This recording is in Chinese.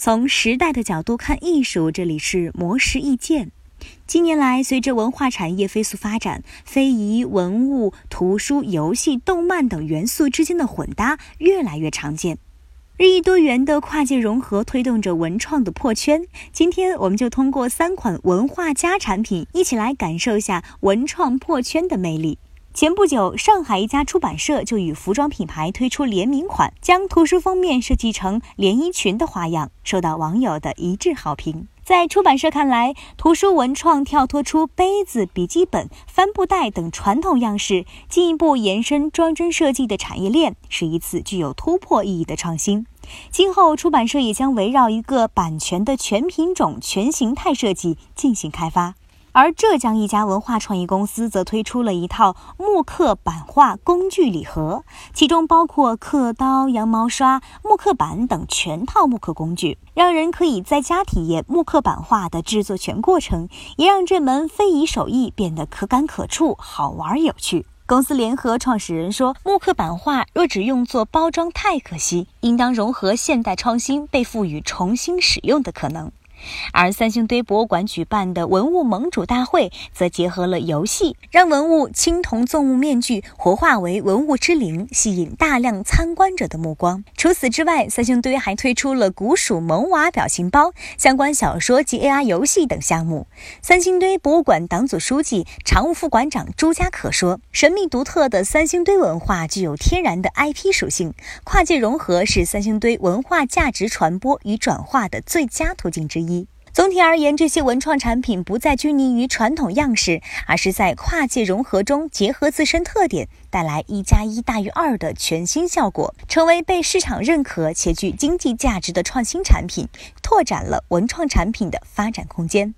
从时代的角度看艺术，这里是魔石意见。近年来，随着文化产业飞速发展，非遗、文物、图书、游戏、动漫等元素之间的混搭越来越常见。日益多元的跨界融合推动着文创的破圈。今天，我们就通过三款文化家产品，一起来感受一下文创破圈的魅力。前不久，上海一家出版社就与服装品牌推出联名款，将图书封面设计成连衣裙的花样，受到网友的一致好评。在出版社看来，图书文创跳脱出杯子、笔记本、帆布袋等传统样式，进一步延伸装帧设计的产业链，是一次具有突破意义的创新。今后，出版社也将围绕一个版权的全品种、全形态设计进行开发。而浙江一家文化创意公司则推出了一套木刻版画工具礼盒，其中包括刻刀、羊毛刷、木刻板等全套木刻工具，让人可以在家体验木刻版画的制作全过程，也让这门非遗手艺变得可感可触、好玩有趣。公司联合创始人说：“木刻版画若只用作包装太可惜，应当融合现代创新，被赋予重新使用的可能。”而三星堆博物馆举办的文物盟主大会，则结合了游戏，让文物青铜纵目面具活化为文物之灵，吸引大量参观者的目光。除此之外，三星堆还推出了古蜀萌娃表情包、相关小说及 AR 游戏等项目。三星堆博物馆党组书记、常务副馆长朱家可说：“神秘独特的三星堆文化具有天然的 IP 属性，跨界融合是三星堆文化价值传播与转化的最佳途径之一。”总体而言，这些文创产品不再拘泥于传统样式，而是在跨界融合中结合自身特点，带来一加一大于二的全新效果，成为被市场认可且具经济价值的创新产品，拓展了文创产品的发展空间。